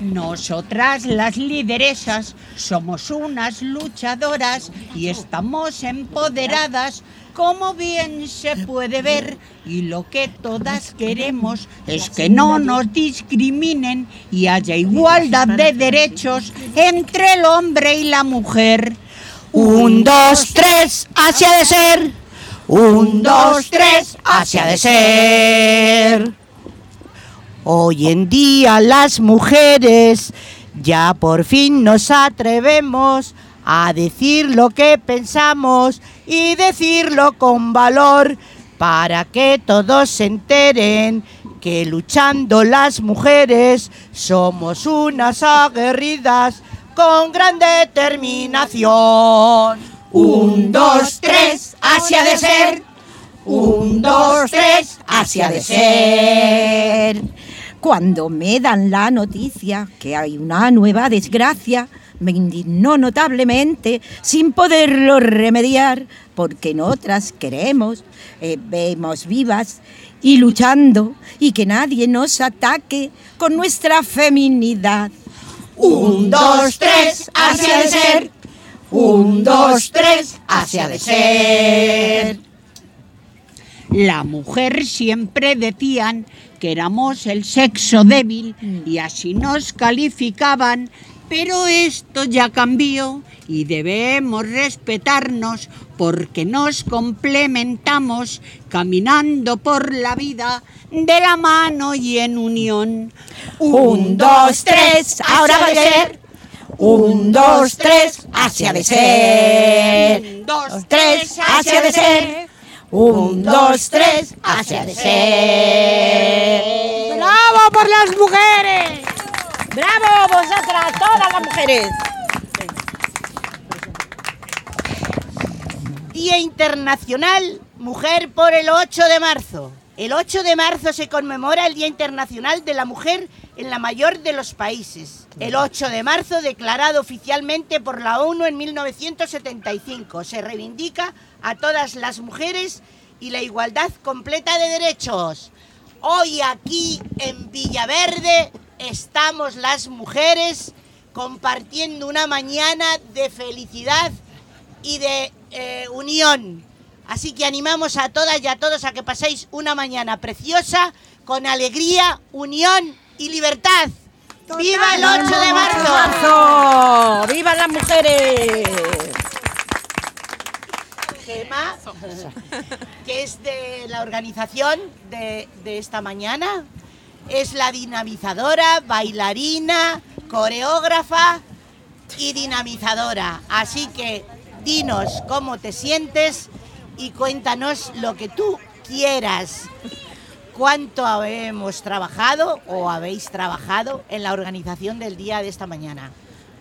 Nosotras las lideresas somos unas luchadoras y estamos empoderadas como bien se puede ver y lo que todas queremos es que no nos discriminen y haya igualdad de derechos entre el hombre y la mujer. Un, dos, tres, hacia de ser. Un, dos, tres, hacia de ser. Hoy en día las mujeres ya por fin nos atrevemos a decir lo que pensamos y decirlo con valor para que todos se enteren que luchando las mujeres somos unas aguerridas con gran determinación. Un, dos, tres, hacia de ser. Un, dos, tres, hacia de ser. Cuando me dan la noticia que hay una nueva desgracia, me indignó notablemente sin poderlo remediar, porque en otras queremos, eh, vemos vivas y luchando y que nadie nos ataque con nuestra feminidad. Un, dos, tres, hacia de ser. Un, dos, tres, hacia de ser. La mujer siempre decían que éramos el sexo débil y así nos calificaban, pero esto ya cambió y debemos respetarnos porque nos complementamos caminando por la vida de la mano y en unión. Un, dos, tres, ahora va a ser. Un, dos, tres, hacia de ser. Un, dos, tres, hacia de ser. Un, dos, tres, hacia de ser. ¡Bravo por las mujeres! ¡Bravo vosotras, todas las mujeres! Día Internacional Mujer por el 8 de marzo. El 8 de marzo se conmemora el Día Internacional de la Mujer en la mayor de los países. El 8 de marzo, declarado oficialmente por la ONU en 1975, se reivindica a todas las mujeres y la igualdad completa de derechos. Hoy aquí en Villaverde estamos las mujeres compartiendo una mañana de felicidad y de eh, unión. Así que animamos a todas y a todos a que paséis una mañana preciosa con alegría, unión y libertad. ¡Viva el 8 de marzo! marzo! ¡Viva las mujeres! Gema, que es de la organización de, de esta mañana. Es la dinamizadora, bailarina, coreógrafa y dinamizadora. Así que dinos cómo te sientes y cuéntanos lo que tú quieras. ¿Cuánto hemos trabajado o habéis trabajado en la organización del día de esta mañana?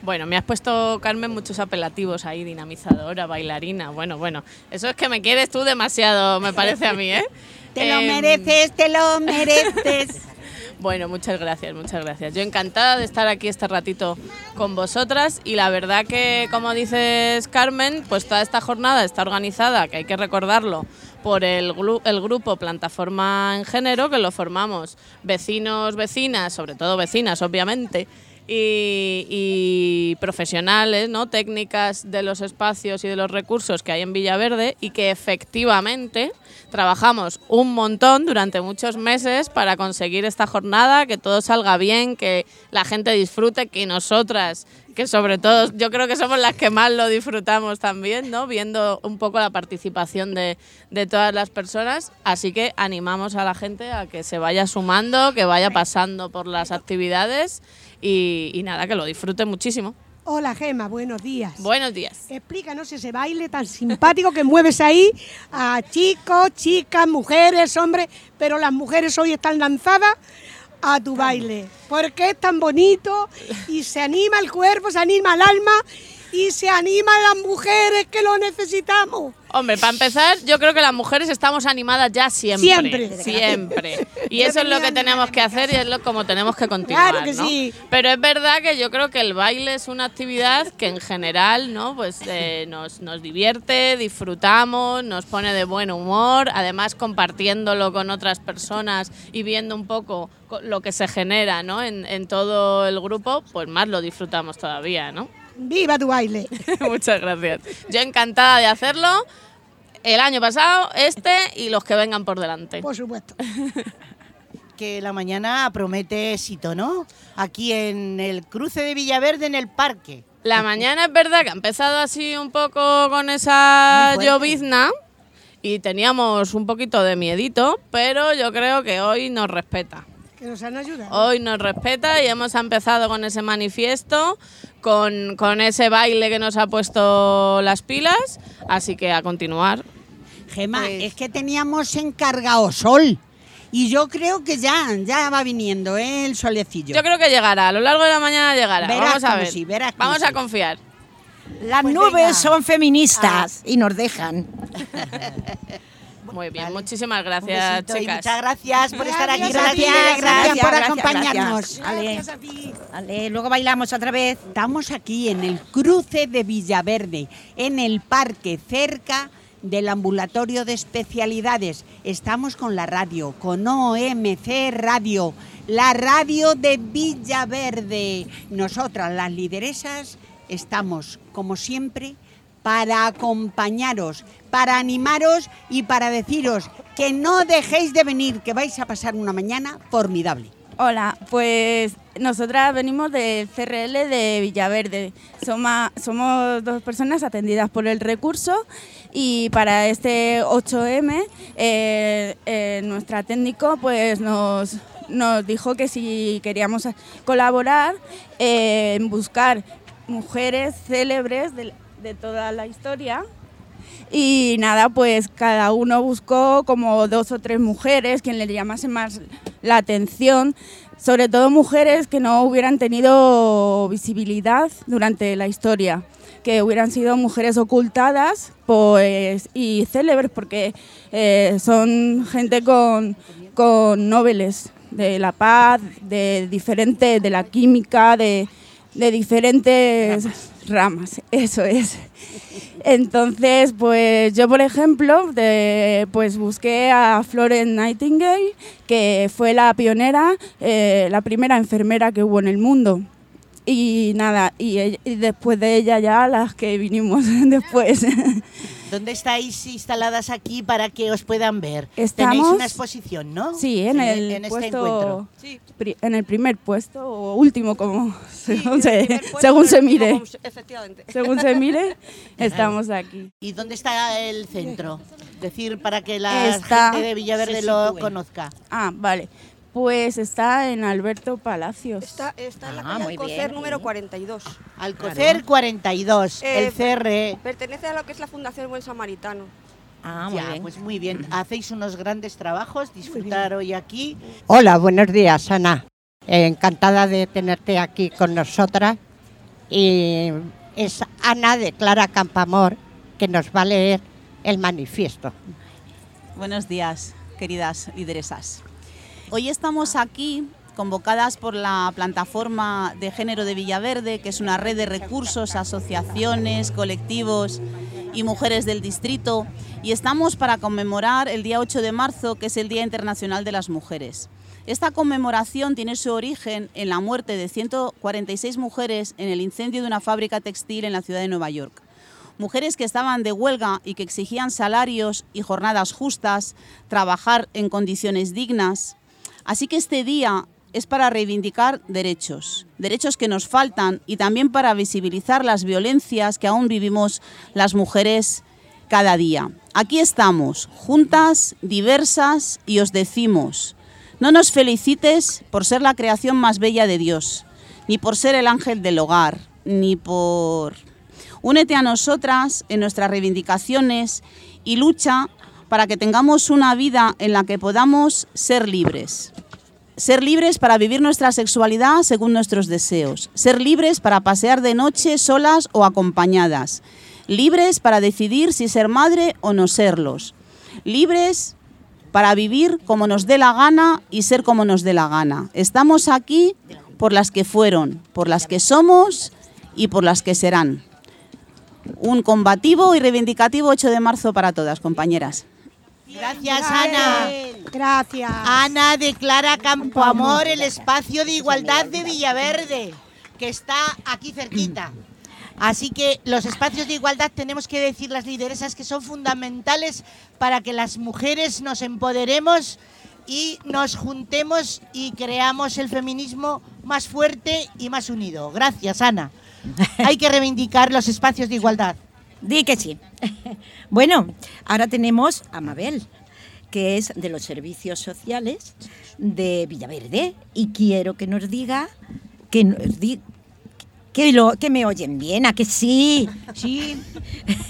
Bueno, me has puesto, Carmen, muchos apelativos ahí, dinamizadora, bailarina. Bueno, bueno, eso es que me quieres tú demasiado, me parece a mí, ¿eh? Te lo Em, mereces, te lo mereces. Bueno, muchas gracias, muchas gracias. Yo encantada de estar aquí este ratito con vosotras y la verdad que, como dices Carmen, pues toda esta jornada está organizada, que hay que recordarlo, por el, el grupo Plataforma en Género, que lo formamos vecinos, vecinas, sobre todo vecinas, obviamente, y, profesionales, ¿no? técnicas de los espacios y de los recursos que hay en Villaverde y que efectivamente trabajamos un montón durante muchos meses para conseguir esta jornada, que todo salga bien, que la gente disfrute, que nosotras, que sobre todo yo creo que somos las que más lo disfrutamos también, ¿no? viendo un poco la participación de, de todas las personas. Así que animamos a la gente a que se vaya sumando, que vaya pasando por las actividades y, y nada, que lo disfrute muchísimo. Hola Gema, buenos días. Buenos días. Explícanos ese baile tan simpático que mueves ahí a chicos, chicas, mujeres, hombres, pero las mujeres hoy están lanzadas a tu baile. Porque es tan bonito y se anima el cuerpo, se anima el alma y se animan las mujeres que lo necesitamos. Hombre, para empezar, yo creo que las mujeres estamos animadas ya siempre. Siempre. Siempre. Y eso es lo que tenemos que hacer y es lo como tenemos que continuar. Claro que ¿no? sí. Pero es verdad que yo creo que el baile es una actividad que en general, ¿no? Pues eh, nos, nos divierte, disfrutamos, nos pone de buen humor, además compartiéndolo con otras personas y viendo un poco co- lo que se genera, ¿no? En, en todo el grupo, pues más lo disfrutamos todavía, ¿no? Viva tu baile. Muchas gracias. Yo encantada de hacerlo. El año pasado, este y los que vengan por delante. Por supuesto. Que la mañana promete éxito, ¿no? Aquí en el cruce de Villaverde, en el parque. La mañana es verdad que ha empezado así un poco con esa llovizna y teníamos un poquito de miedito, pero yo creo que hoy nos respeta. Que nos han ayudado. Hoy nos respeta y hemos empezado con ese manifiesto, con, con ese baile que nos ha puesto las pilas, así que a continuar. Gema, Pues- es que teníamos encargado sol. Y yo creo que ya, ya va viniendo ¿eh? el solecillo. Yo creo que llegará, a lo largo de la mañana llegará. Verás Vamos a ver. sí, verás Vamos a sí. confiar. Las Pues nubes venga. son feministas y nos dejan. Muy bien, Vale. muchísimas Un gracias, besito y chicas. muchas gracias por estar aquí. Gracias, gracias, por acompañarnos. gracias. Ale. Gracias a ti. Vale, luego bailamos otra vez. Estamos aquí en el cruce de Villaverde, en el parque, cerca del ambulatorio de especialidades. Estamos con la radio, con OMC Radio, la radio de Villaverde. Nosotras, las lideresas, estamos, como siempre, para acompañaros, para animaros y para deciros que no dejéis de venir, que vais a pasar una mañana formidable. Hola, pues nosotras venimos del CRL de Villaverde. Soma- somos dos personas atendidas por el recurso y para este 8M eh, eh, nuestra técnico pues nos, nos dijo que si queríamos colaborar eh, en buscar mujeres célebres de, de toda la historia. Y nada, pues cada uno buscó como dos o tres mujeres quien le llamase más la atención, sobre todo mujeres que no hubieran tenido visibilidad durante la historia, que hubieran sido mujeres ocultadas pues, y célebres, porque eh, son gente con, con nobeles de la paz, de diferente, de la química, de, de diferentes ramas. eso es. Entonces, pues yo, por ejemplo, pues busqué a Florence Nightingale, que fue la pionera, eh, la primera enfermera que hubo en el mundo. Y nada, y después de ella ya las que vinimos después. ¿Dónde estáis instaladas aquí para que os puedan ver? Estamos- Tenéis una exposición, ¿no? Sí, en el en este puesto, encuentro. en el primer puesto o último, como según, se, puesto, según mire. como Efectivamente. Según se mire, estamos aquí. ¿Y dónde está el centro? Decir para que la Está- gente de Villaverde lo conozca. Ah, vale. Pues está en Alberto Palacios. Está, está en la Ah, calle muy Alcocer bien. número 42. Alcocer 42, Eh, el CRE. Pertenece a lo que es la Fundación Buen Samaritano. Ah, muy Ya, bien. pues muy bien. Hacéis unos grandes trabajos, disfrutar hoy aquí. Hola, buenos días, Ana. Eh, encantada de tenerte aquí con nosotras. Y es Ana de Clara Campamor que nos va a leer el manifiesto. Buenos días, queridas lideresas. Hoy estamos aquí convocadas por la plataforma de género de Villaverde, que es una red de recursos, asociaciones, colectivos y mujeres del distrito, y estamos para conmemorar el día 8 de marzo, que es el Día Internacional de las Mujeres. Esta conmemoración tiene su origen en la muerte de 146 mujeres en el incendio de una fábrica textil en la ciudad de Nueva York mujeres que estaban de huelga y que exigían salarios y jornadas justas, trabajar en condiciones dignas. Así que este día es para reivindicar derechos, derechos que nos faltan y también para visibilizar las violencias que aún vivimos las mujeres cada día. Aquí estamos, juntas, diversas, y os decimos, no nos felicites por ser la creación más bella de Dios, ni por ser el ángel del hogar, ni por Únete a nosotras en nuestras reivindicaciones y lucha para que tengamos una vida en la que podamos ser libres. ser libres para vivir nuestra sexualidad según nuestros deseos, ser libres para pasear de noche solas o acompañadas, libres para decidir si ser madre o no serlos, libres para vivir como nos dé la gana y ser como nos dé la gana. Estamos aquí por las que fueron, por las que somos y por las que serán. Un combativo y reivindicativo 8 de marzo para todas, compañeras. Gracias, Ana. Gracias. Ana declara Campoamor el espacio de igualdad de Villaverde, que está aquí cerquita. Así que los espacios de igualdad tenemos que decir las lideresas que son fundamentales para que las mujeres nos empoderemos y nos juntemos y creamos el feminismo más fuerte y más unido. Gracias, Ana. Hay que reivindicar los espacios de igualdad. Di que sí. Bueno, ahora tenemos a Mabel, que es de los servicios sociales de Villaverde, y quiero que nos diga que nos di- que, lo, que me oyen bien, a que sí. Sí,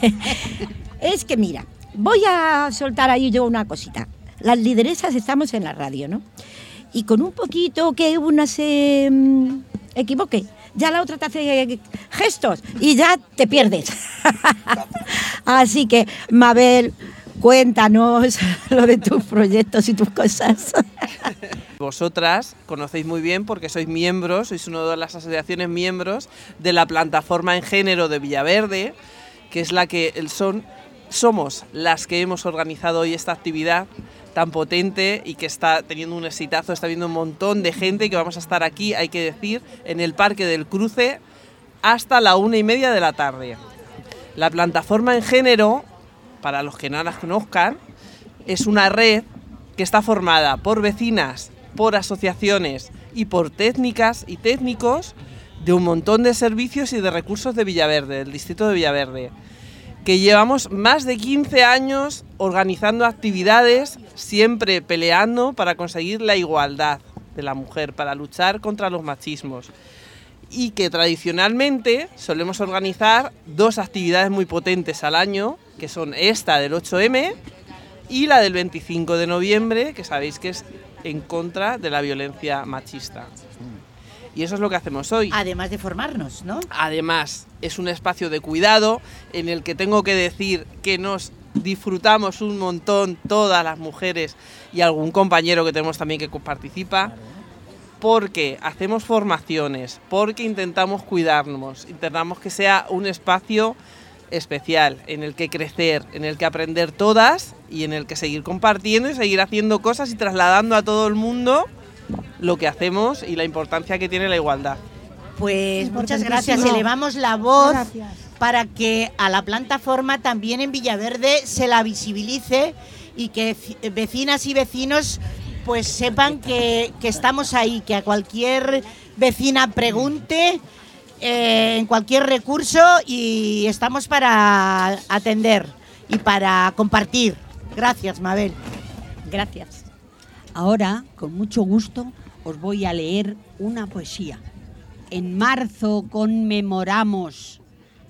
Es que mira, voy a soltar ahí yo una cosita. Las lideresas estamos en la radio, ¿no? Y con un poquito que una se mm, equivoque, ya la otra te hace gestos y ya te pierdes. Así que, Mabel, cuéntanos lo de tus proyectos y tus cosas. Vosotras conocéis muy bien porque sois miembros, sois una de las asociaciones miembros de la plataforma en género de Villaverde, que es la que son, somos las que hemos organizado hoy esta actividad tan potente y que está teniendo un exitazo, está viendo un montón de gente que vamos a estar aquí, hay que decir, en el Parque del Cruce hasta la una y media de la tarde. La plataforma en género, para los que no las conozcan, es una red que está formada por vecinas, por asociaciones y por técnicas y técnicos de un montón de servicios y de recursos de Villaverde, del distrito de Villaverde, que llevamos más de 15 años organizando actividades, siempre peleando para conseguir la igualdad de la mujer, para luchar contra los machismos y que tradicionalmente solemos organizar dos actividades muy potentes al año, que son esta del 8M y la del 25 de noviembre, que sabéis que es en contra de la violencia machista. Y eso es lo que hacemos hoy. Además de formarnos, ¿no? Además, es un espacio de cuidado en el que tengo que decir que nos disfrutamos un montón todas las mujeres y algún compañero que tenemos también que participa porque hacemos formaciones, porque intentamos cuidarnos, intentamos que sea un espacio especial en el que crecer, en el que aprender todas y en el que seguir compartiendo y seguir haciendo cosas y trasladando a todo el mundo lo que hacemos y la importancia que tiene la igualdad. Pues muchas gracias. Elevamos la voz Gracias. para que a la plataforma también en Villaverde se la visibilice y que ci- vecinas y vecinos pues sepan que, que estamos ahí, que a cualquier vecina pregunte eh, en cualquier recurso y estamos para atender y para compartir. Gracias, Mabel. Gracias. Ahora, con mucho gusto, os voy a leer una poesía. En marzo conmemoramos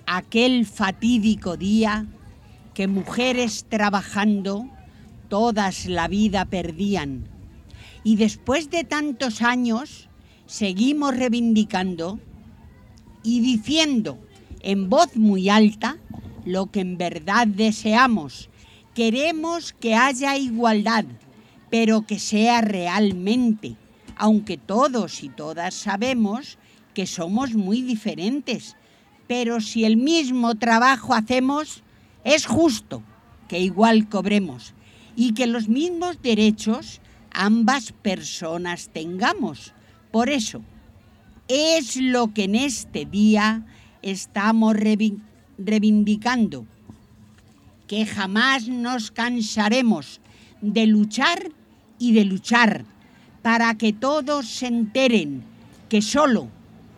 aquel fatídico día que mujeres trabajando todas la vida perdían. Y después de tantos años seguimos reivindicando y diciendo en voz muy alta lo que en verdad deseamos. Queremos que haya igualdad, pero que sea realmente, aunque todos y todas sabemos que somos muy diferentes. Pero si el mismo trabajo hacemos, es justo que igual cobremos y que los mismos derechos ambas personas tengamos. Por eso, es lo que en este día estamos reivindicando, que jamás nos cansaremos de luchar y de luchar para que todos se enteren que solo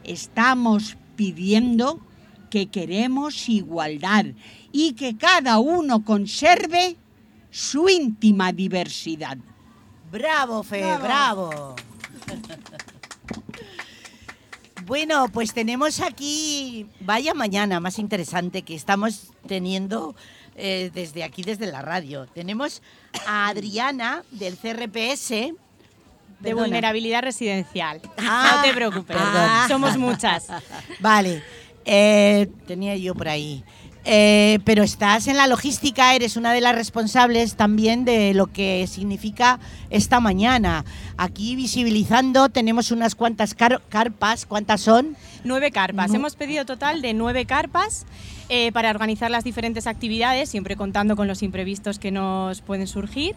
estamos pidiendo que queremos igualdad y que cada uno conserve su íntima diversidad. Bravo, Fe, bravo. Bueno, pues tenemos aquí, vaya mañana más interesante que estamos teniendo eh, desde aquí, desde la radio. Tenemos a Adriana del CRPS De Perdona. vulnerabilidad residencial. Ah, no te preocupes. perdón. Somos muchas. Vale, eh, tenía yo por ahí. Eh, pero estás en la logística, eres una de las responsables también de lo que significa esta mañana. Aquí visibilizando tenemos unas cuantas car- carpas, ¿cuántas son? Nueve carpas. No. Hemos pedido total de nueve carpas eh, para organizar las diferentes actividades, siempre contando con los imprevistos que nos pueden surgir.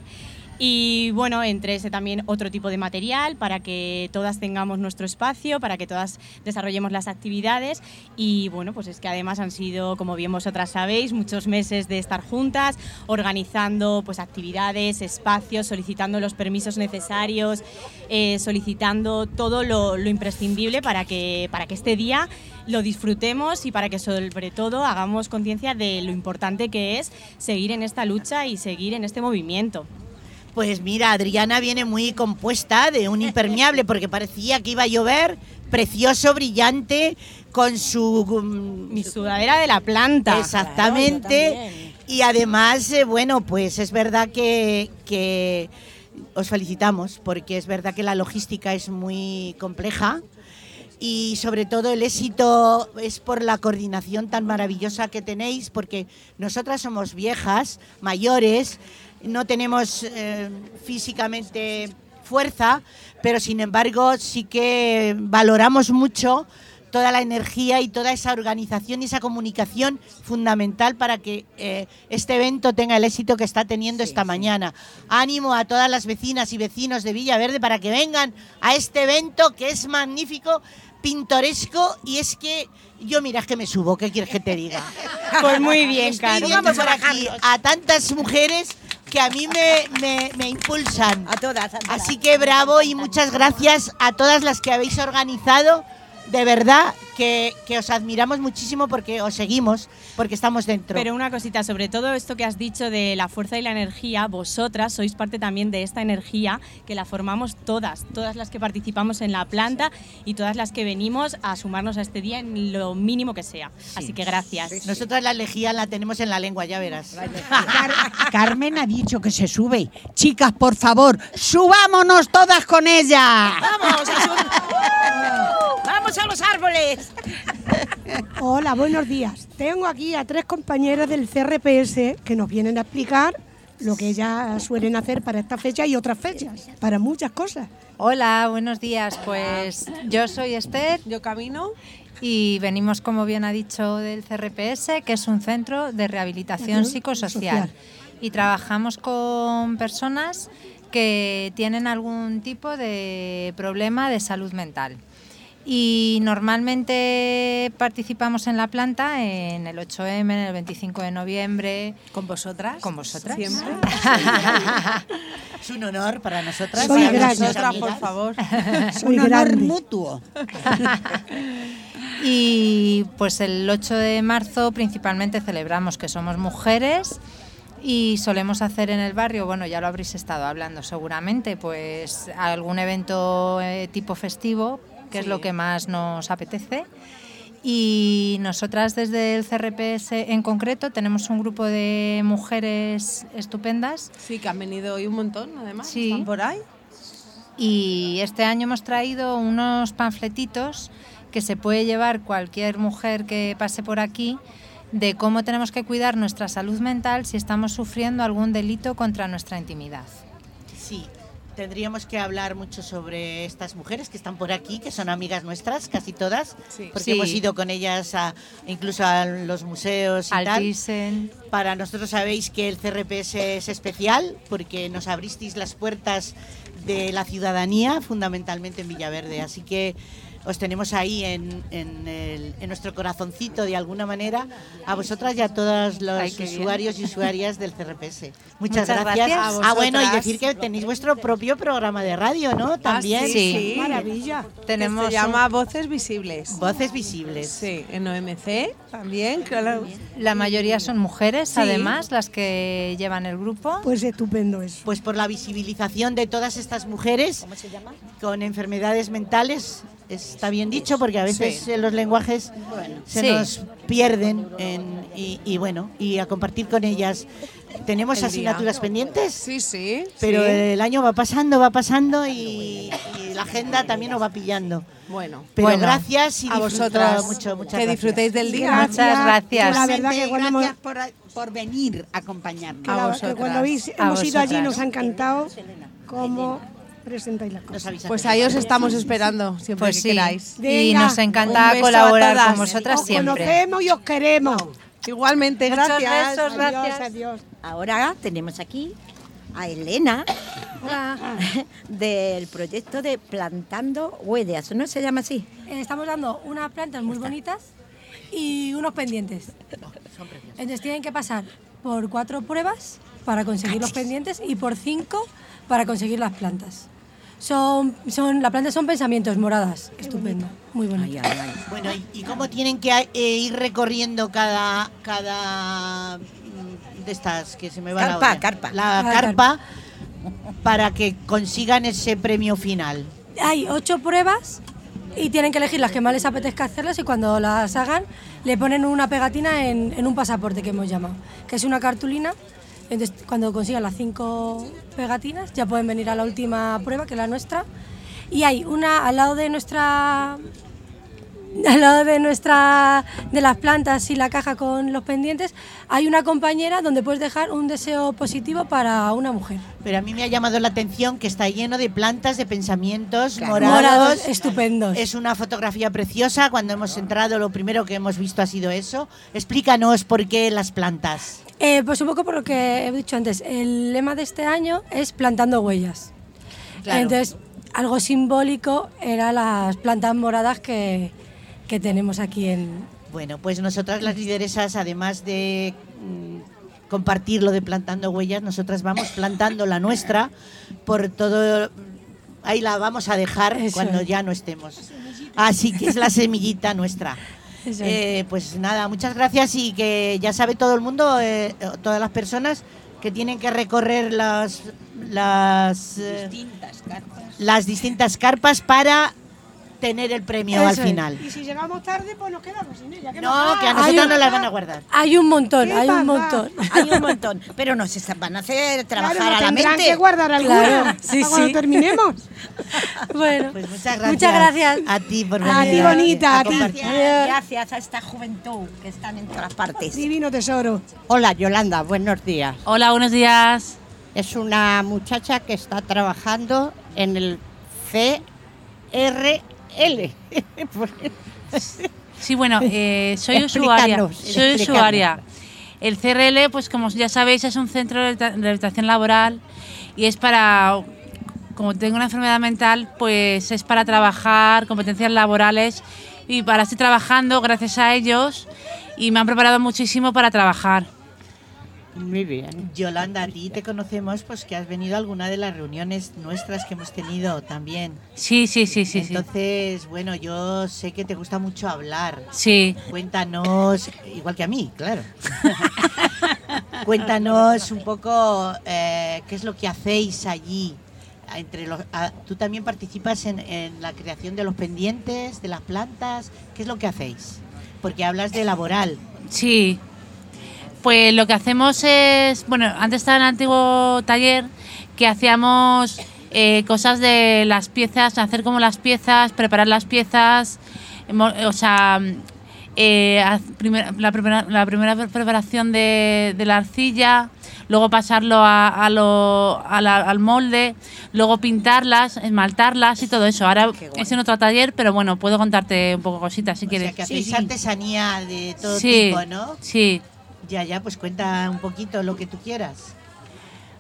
Y bueno, entre ese también otro tipo de material para que todas tengamos nuestro espacio, para que todas desarrollemos las actividades. Y bueno, pues es que además han sido, como bien vosotras sabéis, muchos meses de estar juntas, organizando pues actividades, espacios, solicitando los permisos necesarios, eh, solicitando todo lo, lo imprescindible para que, para que este día lo disfrutemos y para que sobre todo hagamos conciencia de lo importante que es seguir en esta lucha y seguir en este movimiento. Pues mira, Adriana viene muy compuesta de un impermeable porque parecía que iba a llover, precioso, brillante, con su... mm, Mi sudadera de la planta. Exactamente. y además, eh, bueno, pues es verdad que, que os felicitamos porque es verdad que la logística es muy compleja y sobre todo el éxito es por la coordinación tan maravillosa que tenéis, porque nosotras somos viejas, mayores, no tenemos eh, físicamente fuerza, pero sin embargo sí que valoramos mucho toda la energía y toda esa organización y esa comunicación fundamental para que eh, este evento tenga el éxito que está teniendo esta mañana. Ánimo a todas las vecinas y vecinos de Villaverde para que vengan a este evento que es magnífico, pintoresco y es que yo mira es que me subo, ¿qué quieres que te diga? Pues muy bien, por aquí a tantas mujeres que a mí me, me- me impulsan. A todas, a todas. Así que bravo y muchas gracias a todas las que habéis organizado. De verdad que, que os admiramos muchísimo porque os seguimos, porque estamos dentro. Pero una cosita, sobre todo esto que has dicho de la fuerza y la energía, vosotras sois parte también de esta energía que la formamos todas, todas las que participamos en la planta y todas las que venimos a sumarnos a este día en lo mínimo que sea. Así que gracias. Nosotras la lejía la tenemos en la lengua, ya verás. Carmen ha dicho que se sube. Chicas, por favor, subámonos todas con ella. ¡Vamos a, ¡Vamos a los árboles! Hola, buenos días. Tengo aquí a tres compañeras del CRPS que nos vienen a explicar lo que ellas suelen hacer para esta fecha y otras fechas, para muchas cosas. Hola, buenos días. Pues yo soy Esther. Yo camino. Y venimos, como bien ha dicho, del CRPS, que es un centro de rehabilitación psicosocial. social. Y trabajamos con personas que tienen algún tipo de problema de salud mental. Y normalmente participamos en la planta en el 8M, en el 25 de noviembre. ¿Con vosotras? Con vosotras. Siempre. Es un honor para nosotras. Soy para Nosotras, por favor. Soy Un honor grande. mutuo. Y pues el 8 de marzo principalmente celebramos que somos mujeres y solemos hacer en el barrio, bueno, ya lo habréis estado hablando seguramente, pues algún evento eh, tipo festivo, que es lo que más nos apetece. Y nosotras desde el CRPS en concreto tenemos un grupo de mujeres estupendas Sí, que han venido hoy un montón, además. Sí. Están por ahí. y este año hemos traído unos panfletitos que se puede llevar cualquier mujer que pase por aquí de cómo tenemos que cuidar nuestra salud mental si estamos sufriendo algún delito contra nuestra intimidad. Sí, tendríamos que hablar mucho sobre estas mujeres que están por aquí, que son amigas nuestras, casi todas, Sí. porque Sí. hemos ido con ellas a, incluso a los museos y Al tal. Thyssen. Para nosotros sabéis que el CRPS es especial porque nos abristeis las puertas de la ciudadanía, fundamentalmente en Villaverde. Así que os tenemos ahí en, en el- en nuestro corazoncito de alguna manera, a vosotras y a todos los Ay, qué bien. usuarios y usuarias del CRPS. Muchas, Muchas gracias. gracias. A Ah, bueno, y decir que tenéis vuestro propio programa de radio, ¿no? También. sí. Maravilla. Tenemos que se llama Voces Visibles. Voces visibles. Sí, en OMC también, claro. La mayoría son mujeres, Sí. además, las que llevan el grupo. Pues estupendo eso. Pues por la visibilización de todas estas mujeres con enfermedades mentales está bien dicho porque a veces Sí. eh, los lenguajes se Sí. nos pierden en- y, y bueno, y a compartir con ellas. ¿Tenemos El día. asignaturas pendientes? Sí, sí. Pero sí. el año va pasando, va pasando y, y la agenda también nos va pillando. Bueno, Pero Bueno, gracias y a vosotras. mucho, muchas Que disfrutéis del día. Gracias. Muchas gracias. La verdad que cuando gracias por, por venir a acompañarnos. A que vosotras. cuando habéis- A hemos ido allí nos ha encantado cómo presentáis las cosas. Pues ahí os estamos esperando siempre Pues que sí. queráis. Y nos encanta colaborar con vosotras Os siempre. conocemos y os queremos. Igualmente, Muchos gracias. besos, gracias. Adiós, adiós. Ahora tenemos aquí a Elena del proyecto de Plantando Huellas, ¿no se llama así? Eh, Estamos dando unas plantas muy bonitas y unos pendientes. Entonces tienen que pasar por cuatro pruebas para conseguir los pendientes y por cinco para conseguir las plantas. Son, son, las plantas son pensamientos moradas. Estupendo, muy bonito. Ay, ay, ay. Bueno, ¿y, y cómo tienen que eh, ir recorriendo cada, cada mm, de estas que se me va la Carpa, olla? carpa. La Cada carpa para que consigan ese premio final. Hay ocho pruebas y tienen que elegir las que más les apetezca hacerlas y cuando las hagan le ponen una pegatina en, en un pasaporte que hemos llamado, que es una cartulina. Entonces cuando consigan las cinco pegatinas ya pueden venir a la última prueba, que es la nuestra. Y hay una al lado de nuestra al lado de nuestra de las plantas y la caja con los pendientes hay una compañera donde puedes dejar un deseo positivo para una mujer. Pero a mí me ha llamado la atención que está lleno de plantas, de pensamientos Claro. morados. Morados, estupendos. Es una fotografía preciosa. Cuando hemos entrado, lo primero que hemos visto ha sido eso. Explícanos por qué las plantas. Eh, pues un poco por lo que he dicho antes, el lema de este año es plantando huellas. Claro. Entonces, algo simbólico eran las plantas moradas que, que tenemos aquí en... Bueno, pues nosotras las lideresas, además de mm, compartir lo de plantando huellas, nosotras vamos plantando la nuestra por todo. Ahí la vamos a dejar Eso cuando es. ya no estemos. Así que es la semillita nuestra. Eh, pues nada, muchas gracias y que ya sabe todo el mundo, eh, todas las personas que tienen que recorrer las las eh, Distintas carpas. las distintas carpas para tener el premio Eso al es. final. Y si llegamos tarde, pues nos quedamos sin ella. ¿qué No, más que a nosotros no las van a guardar. Hay un montón, ¿Qué hay un montón. Hay un montón, pero nos van a hacer trabajar Claro, a la tendrán mente. que guardar alguna Claro, sí, cuando sí. terminemos. Bueno, Pues muchas gracias. Muchas gracias. A ti por A venir ti, bonita, a ti. Gracias a esta juventud que están en todas partes. Divino tesoro. Hola Yolanda, buenos días. Hola, buenos días. Es una muchacha que está trabajando en el CRL. Sí, bueno, eh, soy usuaria. Soy usuaria. El CRL, pues como ya sabéis, es un centro de rehabilita- rehabilitación laboral y es para, como tengo una enfermedad mental, pues es para trabajar competencias laborales y para estoy trabajando gracias a ellos y me han preparado muchísimo para trabajar. Muy bien. Yolanda, a ti te conocemos pues que has venido a alguna de las reuniones nuestras que hemos tenido también. Sí, sí, sí, sí, sí. Entonces, bueno, yo sé que te gusta mucho hablar. Sí. Cuéntanos, igual que a mí, claro. Cuéntanos un poco eh, qué es lo que hacéis allí. Entre los, ah, tú también participas en, en la creación de los pendientes, de las plantas. ¿Qué es lo que hacéis? Porque hablas de laboral. Sí. Pues lo que hacemos es, bueno, antes estaba en el antiguo taller que hacíamos eh, cosas de las piezas, hacer como las piezas, preparar las piezas, o sea, eh, la, primera, la primera preparación de, de la arcilla, luego pasarlo a, a lo- a la- al molde, luego pintarlas, esmaltarlas y todo eso. Ahora es en otro taller, pero bueno, puedo contarte un poco cositas si O quieres. sea, que hacéis artesanía de todo Sí, tipo, ¿no? Sí. Ya, ya, pues cuenta un poquito lo que tú quieras.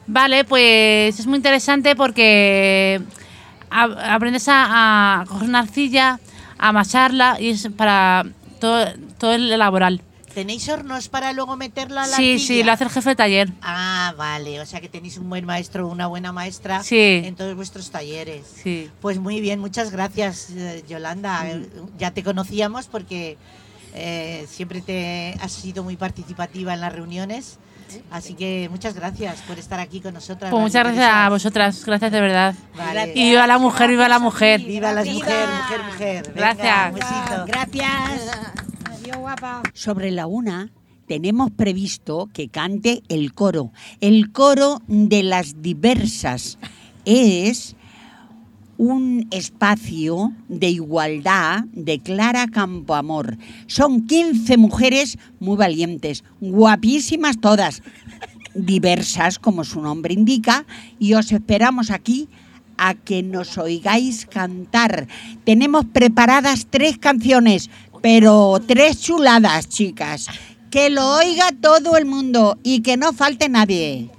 Vale, pues es muy interesante porque aprendes a, a coger una arcilla, a amasarla y es para todo, todo el laboral. ¿Tenéis hornos para luego meterla a la Sí, arcilla? sí, lo hace el jefe de taller. Ah, vale, o sea que tenéis un buen maestro o una buena maestra Sí. en todos vuestros talleres. Sí. Pues muy bien, muchas gracias, eh, Yolanda. Eh, Ya te conocíamos porque eh, siempre te has sido muy participativa en las reuniones Así que muchas gracias por estar aquí con nosotras. Pues muchas gracias a vosotras, gracias de verdad. Vale. Y viva la mujer, viva la mujer. Viva mujeres, mujer, mujer. Venga, Gracias. Gracias. Adiós, guapa. Sobre la una tenemos previsto que cante el coro. El coro de las diversas es un espacio de igualdad de Clara Campoamor. Son 15 mujeres muy valientes, guapísimas todas, diversas como su nombre indica, y os esperamos aquí a que nos oigáis cantar. Tenemos preparadas tres canciones, pero tres chuladas, chicas. Que lo oiga todo el mundo y que no falte nadie.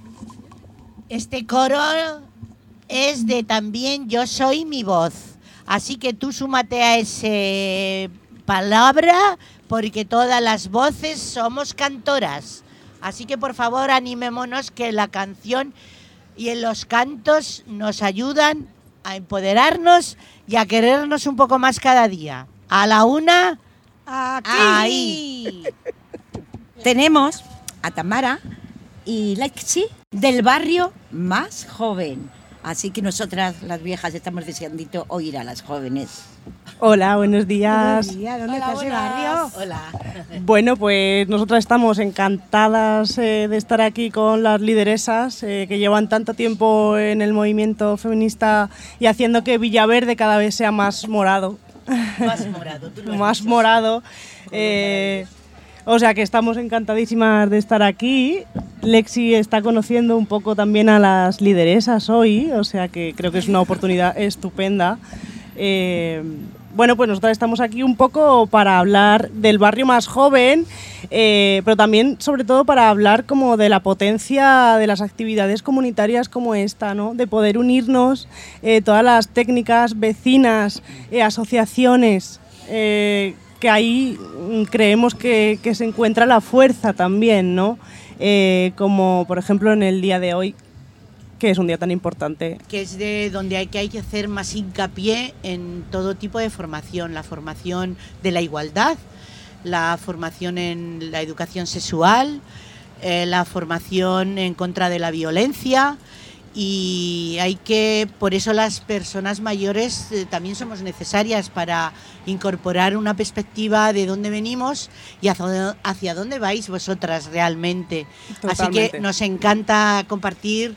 Este coro es de también Yo soy mi voz. Así que tú súmate a ese palabra porque todas las voces somos cantoras. Así que por favor animémonos que la canción y en los cantos nos ayudan a empoderarnos y a querernos un poco más cada día. A la una, ahí. Tenemos a Tamara y Lexi del barrio más joven. Así que nosotras, las viejas, estamos deseandito oír a las jóvenes. Hola, buenos días. Buenos días, ¿dónde está ese barrio? Hola. Bueno, pues nosotras estamos encantadas eh, de estar aquí con las lideresas eh, que llevan tanto tiempo en el movimiento feminista y haciendo que Villaverde cada vez sea más morado. Más morado, tú lo has más dicho. morado. Eh, o sea que estamos encantadísimas de estar aquí. Lexi está conociendo un poco también a las lideresas hoy, o sea que creo que es una oportunidad estupenda. Eh, bueno, pues nosotros estamos aquí un poco para hablar del barrio más joven, eh, pero también sobre todo para hablar como de la potencia de las actividades comunitarias como esta, ¿no? De poder unirnos eh, todas las técnicas, vecinas, asociaciones, que ahí mm, creemos que, que se encuentra la fuerza también, ¿no? Eh, como por ejemplo en el día de hoy, que es un día tan importante. que es de donde hay que, hay que hacer más hincapié en todo tipo de formación, la formación de la igualdad, la formación en la educación sexual, eh, la formación en contra de la violencia y hay que, por eso las personas mayores eh, también somos necesarias para incorporar una perspectiva de dónde venimos y hacia, hacia dónde vais vosotras realmente. Así que nos encanta compartir,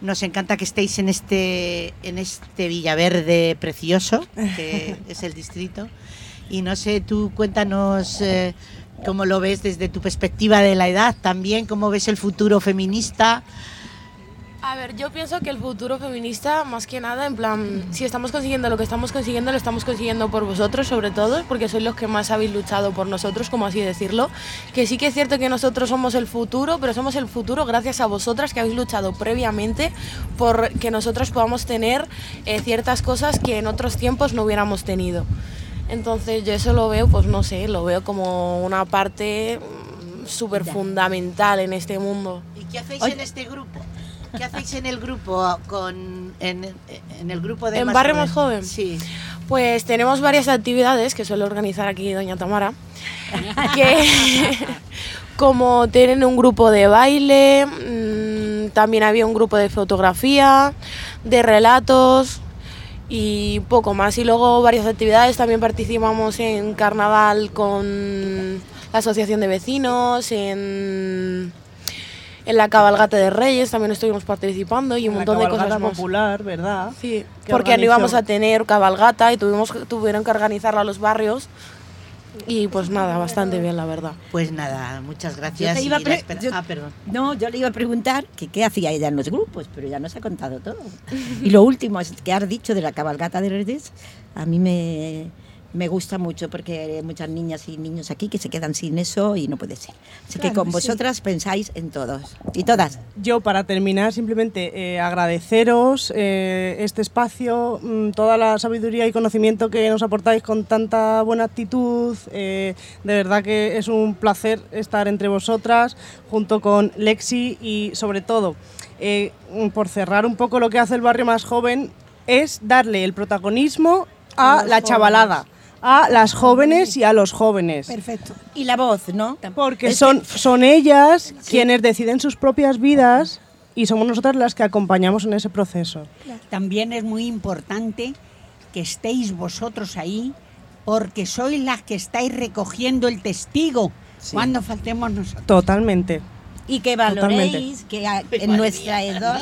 nos encanta que estéis en este, en este Villaverde precioso, que es el distrito. Y no sé, tú cuéntanos eh, cómo lo ves desde tu perspectiva de la edad también, cómo ves el futuro feminista. A ver, yo pienso que el futuro feminista, más que nada, en plan, si estamos consiguiendo lo que estamos consiguiendo, lo estamos consiguiendo por vosotros, sobre todo, porque sois los que más habéis luchado por nosotros, como así decirlo. Que sí que es cierto que nosotros somos el futuro, pero somos el futuro gracias a vosotras que habéis luchado previamente por que nosotros podamos tener eh, ciertas cosas que en otros tiempos no hubiéramos tenido. Entonces yo eso lo veo, pues no sé, lo veo como una parte mm, súper fundamental en este mundo. ¿Y qué hacéis en este grupo? ¿Qué hacéis en el grupo con en, en el grupo de ¿En Barrio Más Joven? Sí. Pues tenemos varias actividades que suele organizar aquí Doña Tamara, que como tienen un grupo de baile, mm, también había un grupo de fotografía, de relatos y poco más. Y luego varias actividades, también participamos en carnaval con la Asociación de Vecinos, en, en la cabalgata de Reyes también estuvimos participando y un montón de cosas más. popular, ¿verdad? Sí, que porque no organizó. íbamos a tener cabalgata y tuvimos, tuvieron que organizarla los barrios. Y pues nada, bastante bien, la verdad. Pues nada, muchas Yo gracias. te iba a yo- Ah, perdón. No, yo le iba a preguntar que qué hacía ella en los grupos, pero ya nos ha contado todo. Y lo último es que has dicho de la cabalgata de redes, a mí me, me gusta mucho porque hay muchas niñas y niños aquí que se quedan sin eso y no puede ser. Así que con sí. vosotras pensáis en todos y todas. Yo, para terminar, simplemente eh, agradeceros eh, este espacio, mm, toda la sabiduría y conocimiento que nos aportáis con tanta buena actitud. eh, de verdad que es un placer estar entre vosotras, junto con Lexi y, sobre todo, por cerrar un poco lo que hace el barrio más joven, es darle el protagonismo A la chavalada. A las jóvenes y a los jóvenes. Perfecto. Y la voz, ¿no? Porque son, son ellas quienes deciden sus propias vidas y somos nosotras las que acompañamos en ese proceso. También es muy importante que estéis vosotros ahí porque sois las que estáis recogiendo el testigo cuando faltemos nosotros. Totalmente. Y que Totalmente. valoréis que a- en nuestra edad,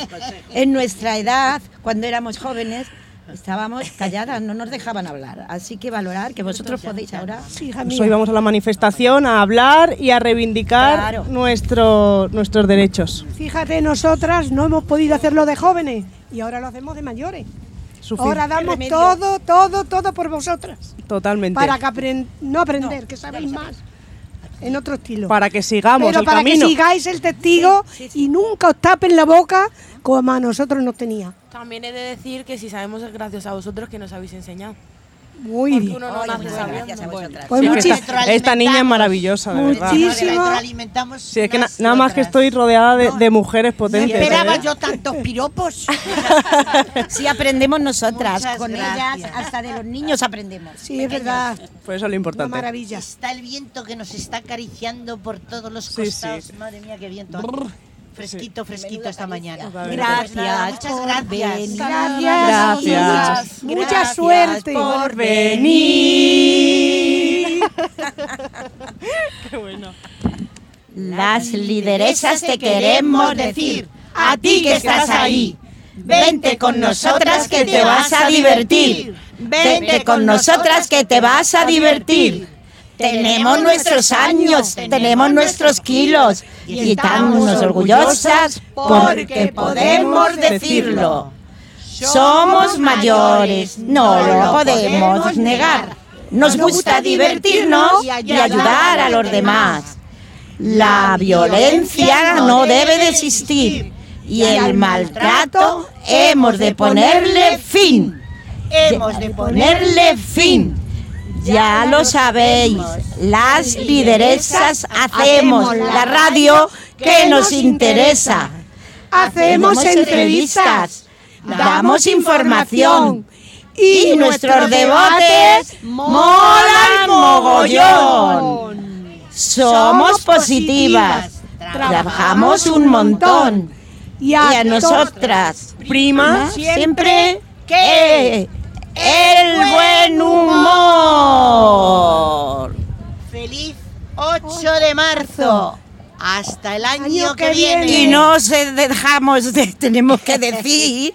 en nuestra edad, cuando éramos jóvenes, estábamos calladas, no nos dejaban hablar. Así que valorar que vosotros podéis ahora. Pues hoy vamos a la manifestación a hablar y a reivindicar Claro. nuestro- nuestros derechos. Fíjate, nosotras no hemos podido hacerlo de jóvenes y ahora lo hacemos de mayores. Sufrir. Ahora damos todo, todo, todo por vosotras. Totalmente. Para que apren- no aprender, que sabéis más en otro estilo. Para que sigamos Pero el para camino. que sigáis el testigo y nunca os tapen la boca como a nosotros nos tenía. También he de decir que si sabemos es gracias a vosotros que nos habéis enseñado. Muy bien. uno no nace sabiendo. Pues Sí, muchis- esta, esta niña es maravillosa, de verdad. Muchísimo. Sí, es que na- nada más que estoy rodeada de, de mujeres potentes. Esperaba ¿eh? yo tantos piropos. Sí aprendemos nosotras, Muchas con gracias. ellas hasta de los niños aprendemos. Sí, es verdad. Pues eso es lo importante. maravilla. Está el viento que nos está acariciando por todos los costados. sí. Madre mía, qué viento. Fresquito, fresquito esta mañana. Gracias muchas gracias. Gracias. Gracias. Mucha suerte. por venir. Qué bueno. Las lideresas te queremos decir, a ti que estás ahí, vente con nosotras que te vas a divertir, vente con nosotras que te vas a divertir. Tenemos nuestros años, tenemos nuestros kilos y estamos orgullosas porque podemos decirlo. Somos mayores, no lo podemos negar. Nos gusta divertirnos y ayudar a los demás. La violencia no debe de existir y el maltrato hemos de ponerle fin. Hemos de ponerle fin. Ya lo sabéis, las lideresas hacemos la radio que nos interesa. Hacemos entrevistas, damos información y nuestros debates molan mogollón. Somos positivas, trabajamos un montón. y a nosotras, Prima, siempre que el buen humor. Feliz 8 de marzo. Hasta el año, que, viene. Y no se dejamos de, tenemos que decir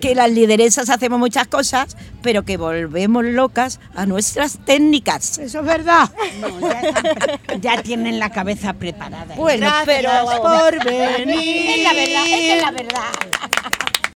que las lideresas hacemos muchas cosas, pero que volvemos locas a nuestras técnicas. Eso es verdad. Ya tienen la cabeza preparada. Bueno, Gracias pero por venir. Es la verdad, es que es la verdad.